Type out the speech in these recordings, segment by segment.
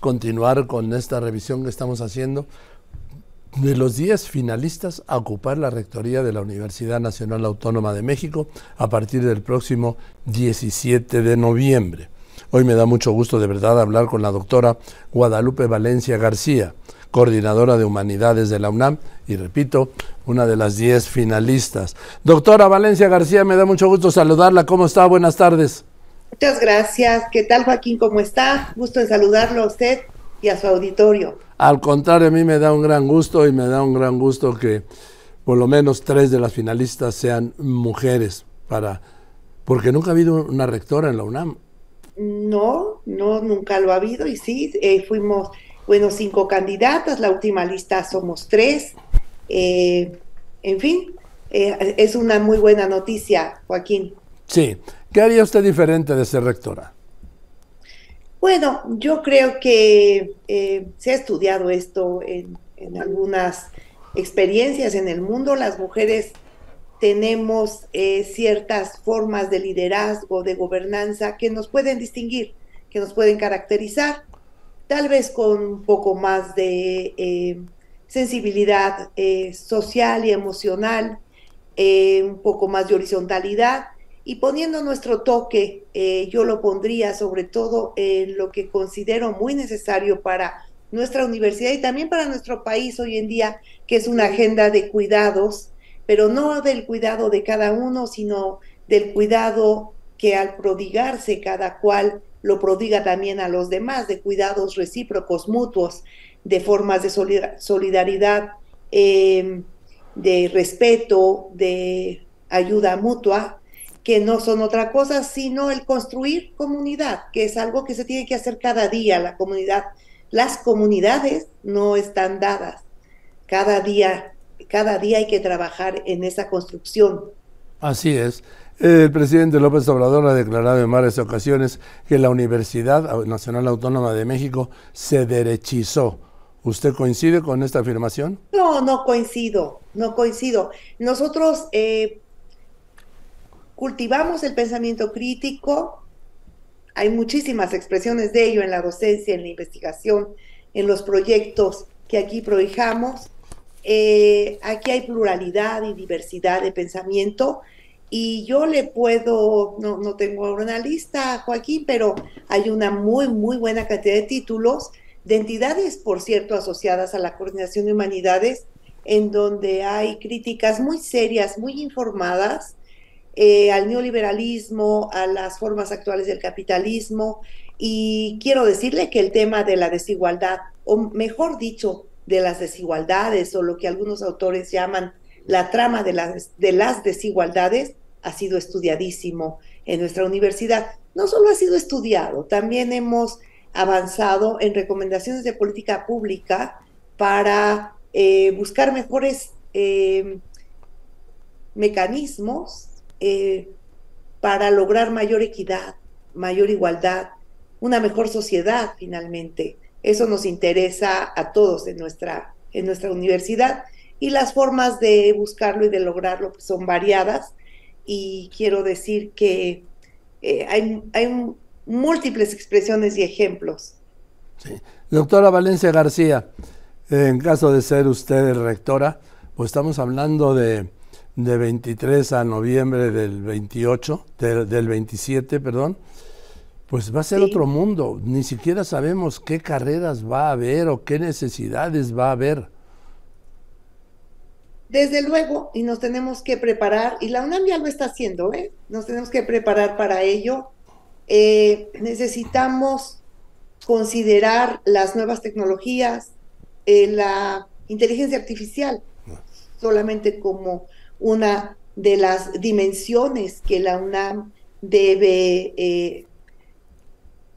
continuar con esta revisión que estamos haciendo de los 10 finalistas a ocupar la rectoría de la Universidad Nacional Autónoma de México a partir del próximo 17 de noviembre. Hoy me da mucho gusto de verdad hablar con la doctora Guadalupe Valencia García, coordinadora de Humanidades de la UNAM y repito, una de las 10 finalistas. Doctora Valencia García, me da mucho gusto saludarla. ¿Cómo está? Buenas tardes. Muchas gracias. ¿Qué tal Joaquín? ¿Cómo está? Gusto en saludarlo a usted y a su auditorio. Al contrario, a mí me da un gran gusto y me da un gran gusto que por lo menos tres de las finalistas sean mujeres, para porque nunca ha habido una rectora en la UNAM. No, no, nunca lo ha habido y sí, eh, fuimos, bueno, cinco candidatas, la última lista somos tres. Eh, en fin, eh, es una muy buena noticia, Joaquín. Sí, ¿qué haría usted diferente de ser rectora? Bueno, yo creo que eh, se ha estudiado esto en, algunas experiencias en el mundo. Las mujeres tenemos eh, ciertas formas de liderazgo, de gobernanza que nos pueden distinguir, que nos pueden caracterizar, tal vez con un poco más de eh, sensibilidad social y emocional, un poco más de horizontalidad y poniendo nuestro toque, eh, yo lo pondría sobre todo en lo que considero muy necesario para nuestra universidad y también para nuestro país hoy en día, que es una agenda de cuidados, pero no del cuidado de cada uno, sino del cuidado que al prodigarse cada cual lo prodiga también a los demás, de cuidados recíprocos, mutuos, de formas de solidaridad, eh, de respeto, de ayuda mutua, que no son otra cosa sino el construir comunidad, que es algo que se tiene que hacer cada día, la comunidad. Las comunidades no están dadas. Cada día, cada día hay que trabajar en esa construcción. Así es. El presidente López Obrador ha declarado en varias ocasiones que la Universidad Nacional Autónoma de México se derechizó. ¿Usted coincide con esta afirmación? No, no coincido, no coincido. Nosotros eh, cultivamos el pensamiento crítico, hay muchísimas expresiones de ello en la docencia, en la investigación, en los proyectos que aquí prohijamos. Eh, aquí hay pluralidad y diversidad de pensamiento y yo le puedo, no, no tengo una lista, Joaquín, pero hay una muy, muy buena cantidad de títulos de entidades, por cierto, asociadas a la Coordinación de Humanidades, en donde hay críticas muy serias, muy informadas eh, al neoliberalismo, a las formas actuales del capitalismo. Y quiero decirle que el tema de la desigualdad, o mejor dicho, de las desigualdades, o lo que algunos autores llaman la trama de las, de las desigualdades, ha sido estudiadísimo en nuestra universidad. No solo ha sido estudiado, también hemos avanzado en recomendaciones de política pública para eh, buscar mejores eh, mecanismos eh, para lograr mayor equidad, mayor igualdad, una mejor sociedad finalmente. Eso nos interesa a todos en nuestra, en nuestra universidad y las formas de buscarlo y de lograrlo pues, son variadas y quiero decir que eh, hay, hay múltiples expresiones y ejemplos. Doctora Valencia García, en caso de ser usted rectora, pues estamos hablando de de 23 a noviembre del 28, del, 27, perdón, pues va a ser otro mundo. Ni siquiera sabemos qué carreras va a haber o qué necesidades va a haber. Desde luego, y nos tenemos que preparar, y la UNAM ya lo está haciendo, ¿eh? nos tenemos que preparar para ello. Eh, necesitamos considerar las nuevas tecnologías, eh, la inteligencia artificial, solamente como una de las dimensiones que la UNAM debe eh,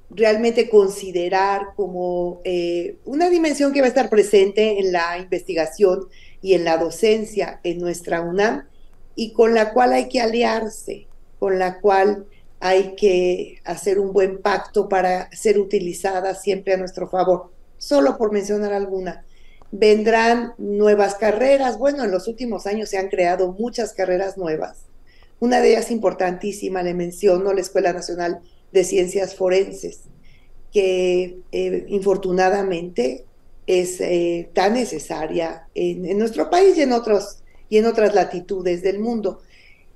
realmente considerar como eh, una dimensión que va a estar presente en la investigación y en la docencia en nuestra UNAM y con la cual hay que aliarse, con la cual hay que hacer un buen pacto para ser utilizada siempre a nuestro favor, solo por mencionar alguna vendrán nuevas carreras. Bueno, en los últimos años se han creado muchas carreras nuevas. Una de ellas importantísima, le menciono, la Escuela Nacional de Ciencias Forenses, que eh, infortunadamente es eh, tan necesaria en, nuestro país y en, otros, y en otras latitudes del mundo.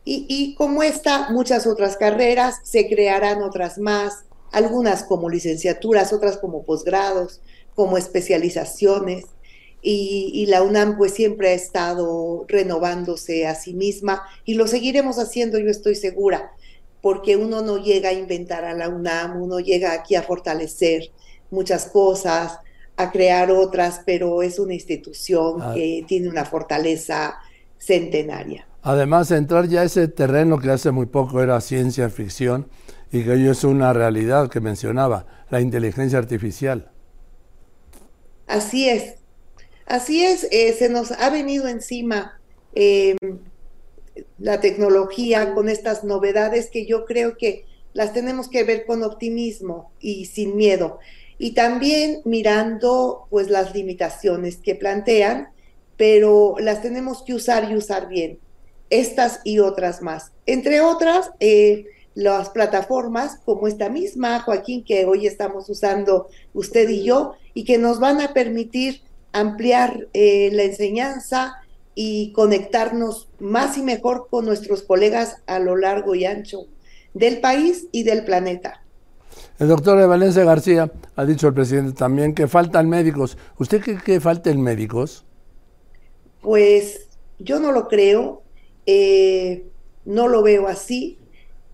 Y, y como esta, muchas otras carreras, se crearán otras más, algunas como licenciaturas, otras como posgrados, como especializaciones. Y, y, la UNAM pues siempre ha estado renovándose a sí misma y lo seguiremos haciendo, yo estoy segura, porque uno no llega a inventar a la UNAM, uno llega aquí a fortalecer muchas cosas, a crear otras, pero es una institución ah. que tiene una fortaleza centenaria. Además, entrar ya a ese terreno que hace muy poco era ciencia ficción y que hoy es una realidad que mencionaba, la inteligencia artificial. Así es, así es, eh, se nos ha venido encima em, la tecnología con estas novedades que yo creo que las tenemos que ver con optimismo y sin miedo y también mirando pues las limitaciones que plantean, pero las tenemos que usar y usar bien, estas y otras más. Entre otras, eh, las plataformas como esta misma, Joaquín, que hoy estamos usando usted y yo, y que nos van a permitir ampliar eh, la enseñanza y conectarnos más y mejor con nuestros colegas a lo largo y ancho del país y del planeta. El doctor de Valencia García ha dicho el presidente también que faltan médicos. ¿Usted cree que falten médicos? Pues yo no lo creo, eh, no lo veo así,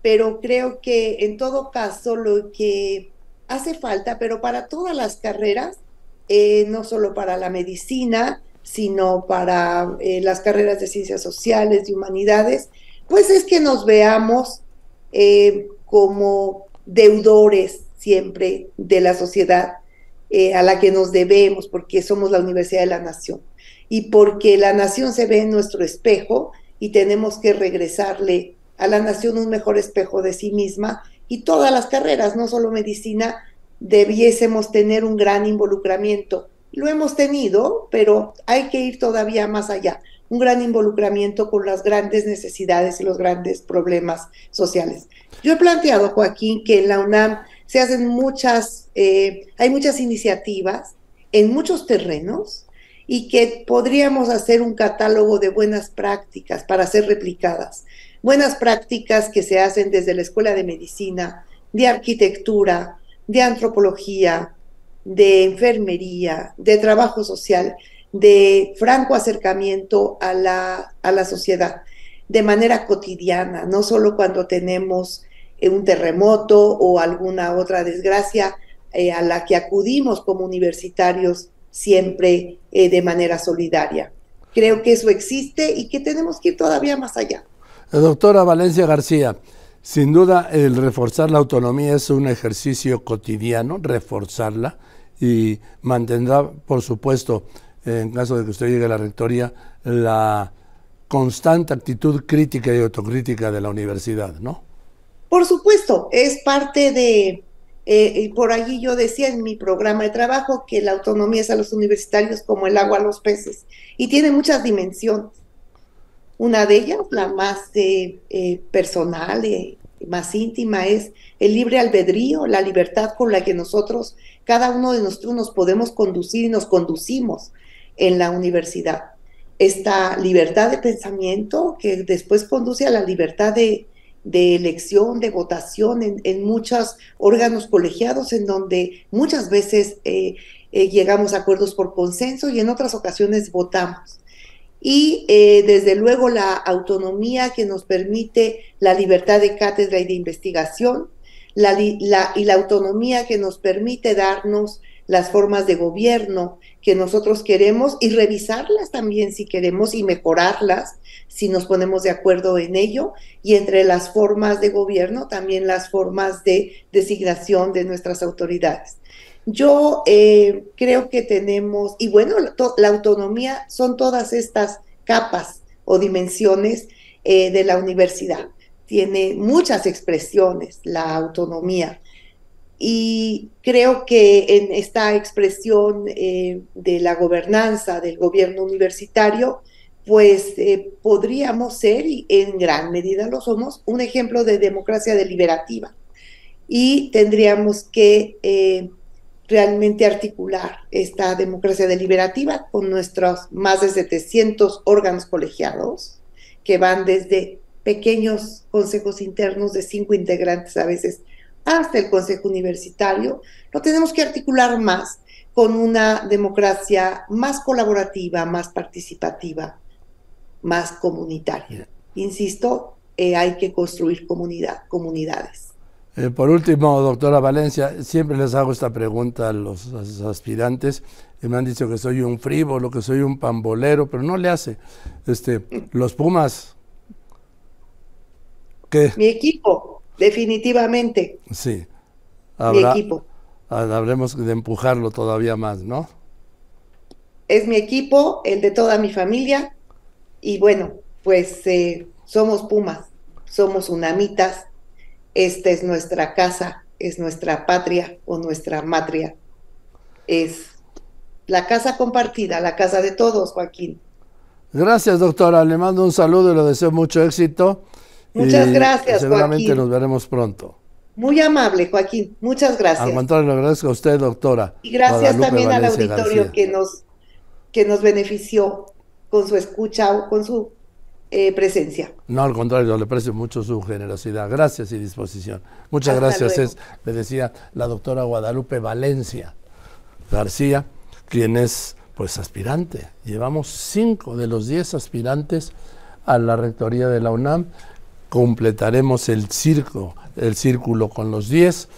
pero creo que en todo caso lo que hace falta, pero para todas las carreras, eh, no solo para la medicina, sino para eh, las carreras de ciencias sociales, y humanidades, pues es que nos veamos como deudores siempre de la sociedad eh, a la que nos debemos, porque somos la Universidad de la Nación. Y porque la nación se ve en nuestro espejo y tenemos que regresarle a la nación un mejor espejo de sí misma y todas las carreras, no solo medicina, debiésemos tener un gran involucramiento. Lo hemos tenido, pero hay que ir todavía más allá un gran involucramiento con las grandes necesidades y los grandes problemas sociales. Yo he planteado, Joaquín, que en la UNAM se hacen muchas, eh, hay muchas iniciativas en muchos terrenos y que podríamos hacer un catálogo de buenas prácticas para ser replicadas. Buenas prácticas que se hacen desde la Escuela de Medicina, de Arquitectura, de Antropología, de Enfermería, de Trabajo Social, de franco acercamiento a la, a la sociedad de manera cotidiana, no solo cuando tenemos eh, un terremoto o alguna otra desgracia eh, a la que acudimos como universitarios siempre eh, de manera solidaria. Creo que eso existe y que tenemos que ir todavía más allá. Doctora Valencia García, sin duda el reforzar la autonomía es un ejercicio cotidiano, reforzarla y mantendrá, por supuesto, en caso de que usted llegue a la rectoría, la constante actitud crítica y autocrítica de la universidad, ¿no? Por supuesto, es parte de, eh, por allí yo decía en mi programa de trabajo que la autonomía es a los universitarios como el agua a los peces y tiene muchas dimensiones. Una de ellas, la más eh, eh, personal, y más íntima, es el libre albedrío, la libertad con la que nosotros, cada uno de nosotros nos podemos conducir y nos conducimos en la universidad. Esta libertad de pensamiento que después conduce a la libertad de, elección, de votación en, muchos órganos colegiados en donde muchas veces eh, eh, llegamos a acuerdos por consenso y en otras ocasiones votamos. Y eh, desde luego la autonomía que nos permite la libertad de cátedra y de investigación, la, y la autonomía que nos permite darnos las formas de gobierno que nosotros queremos y revisarlas también si queremos y mejorarlas si nos ponemos de acuerdo en ello y entre las formas de gobierno también las formas de designación de nuestras autoridades. Yo eh, creo que tenemos, y bueno, la, autonomía son todas estas capas o dimensiones eh, de la universidad. Tiene muchas expresiones la autonomía y creo que en esta expresión eh, de la gobernanza del gobierno universitario, pues podríamos ser, y en gran medida lo somos, un ejemplo de democracia deliberativa. y tendríamos que realmente articular esta democracia deliberativa con nuestros más de 700 órganos colegiados que van desde pequeños consejos internos de cinco integrantes a veces hasta el consejo universitario, lo tenemos que articular más con una democracia más colaborativa, más participativa, más comunitaria. Insisto, eh, hay que construir comunidad, comunidades. Eh, por último, doctora Valencia, siempre les hago esta pregunta a los, aspirantes y me han dicho que soy un frívolo, que soy un pambolero, pero no le hace. Este, los Pumas. ¿qué? Mi equipo, definitivamente. Sí. mi equipo. Habremos de empujarlo todavía más, ¿no? Es mi equipo, el de toda mi familia, y bueno, pues eh, somos Pumas, somos unamitas esta es nuestra casa, es nuestra patria o nuestra matria. Es la casa compartida, la casa de todos, Joaquín. Gracias, doctora. Le mando un saludo y le deseo mucho éxito. Muchas gracias, seguramente nos veremos pronto. Muy amable, Joaquín. Muchas gracias. Al contrario, le agradezco a usted, doctora. Y gracias también al auditorio que nos, que nos benefició con su escucha o con su eh, presencia. No, al contrario, le aprecio mucho su generosidad. Gracias y disposición. Muchas gracias. Es, le decía la doctora Guadalupe Valencia García, quien es pues aspirante. Llevamos cinco de los diez aspirantes a la rectoría de la UNAM. Completaremos el circo, el círculo con los diez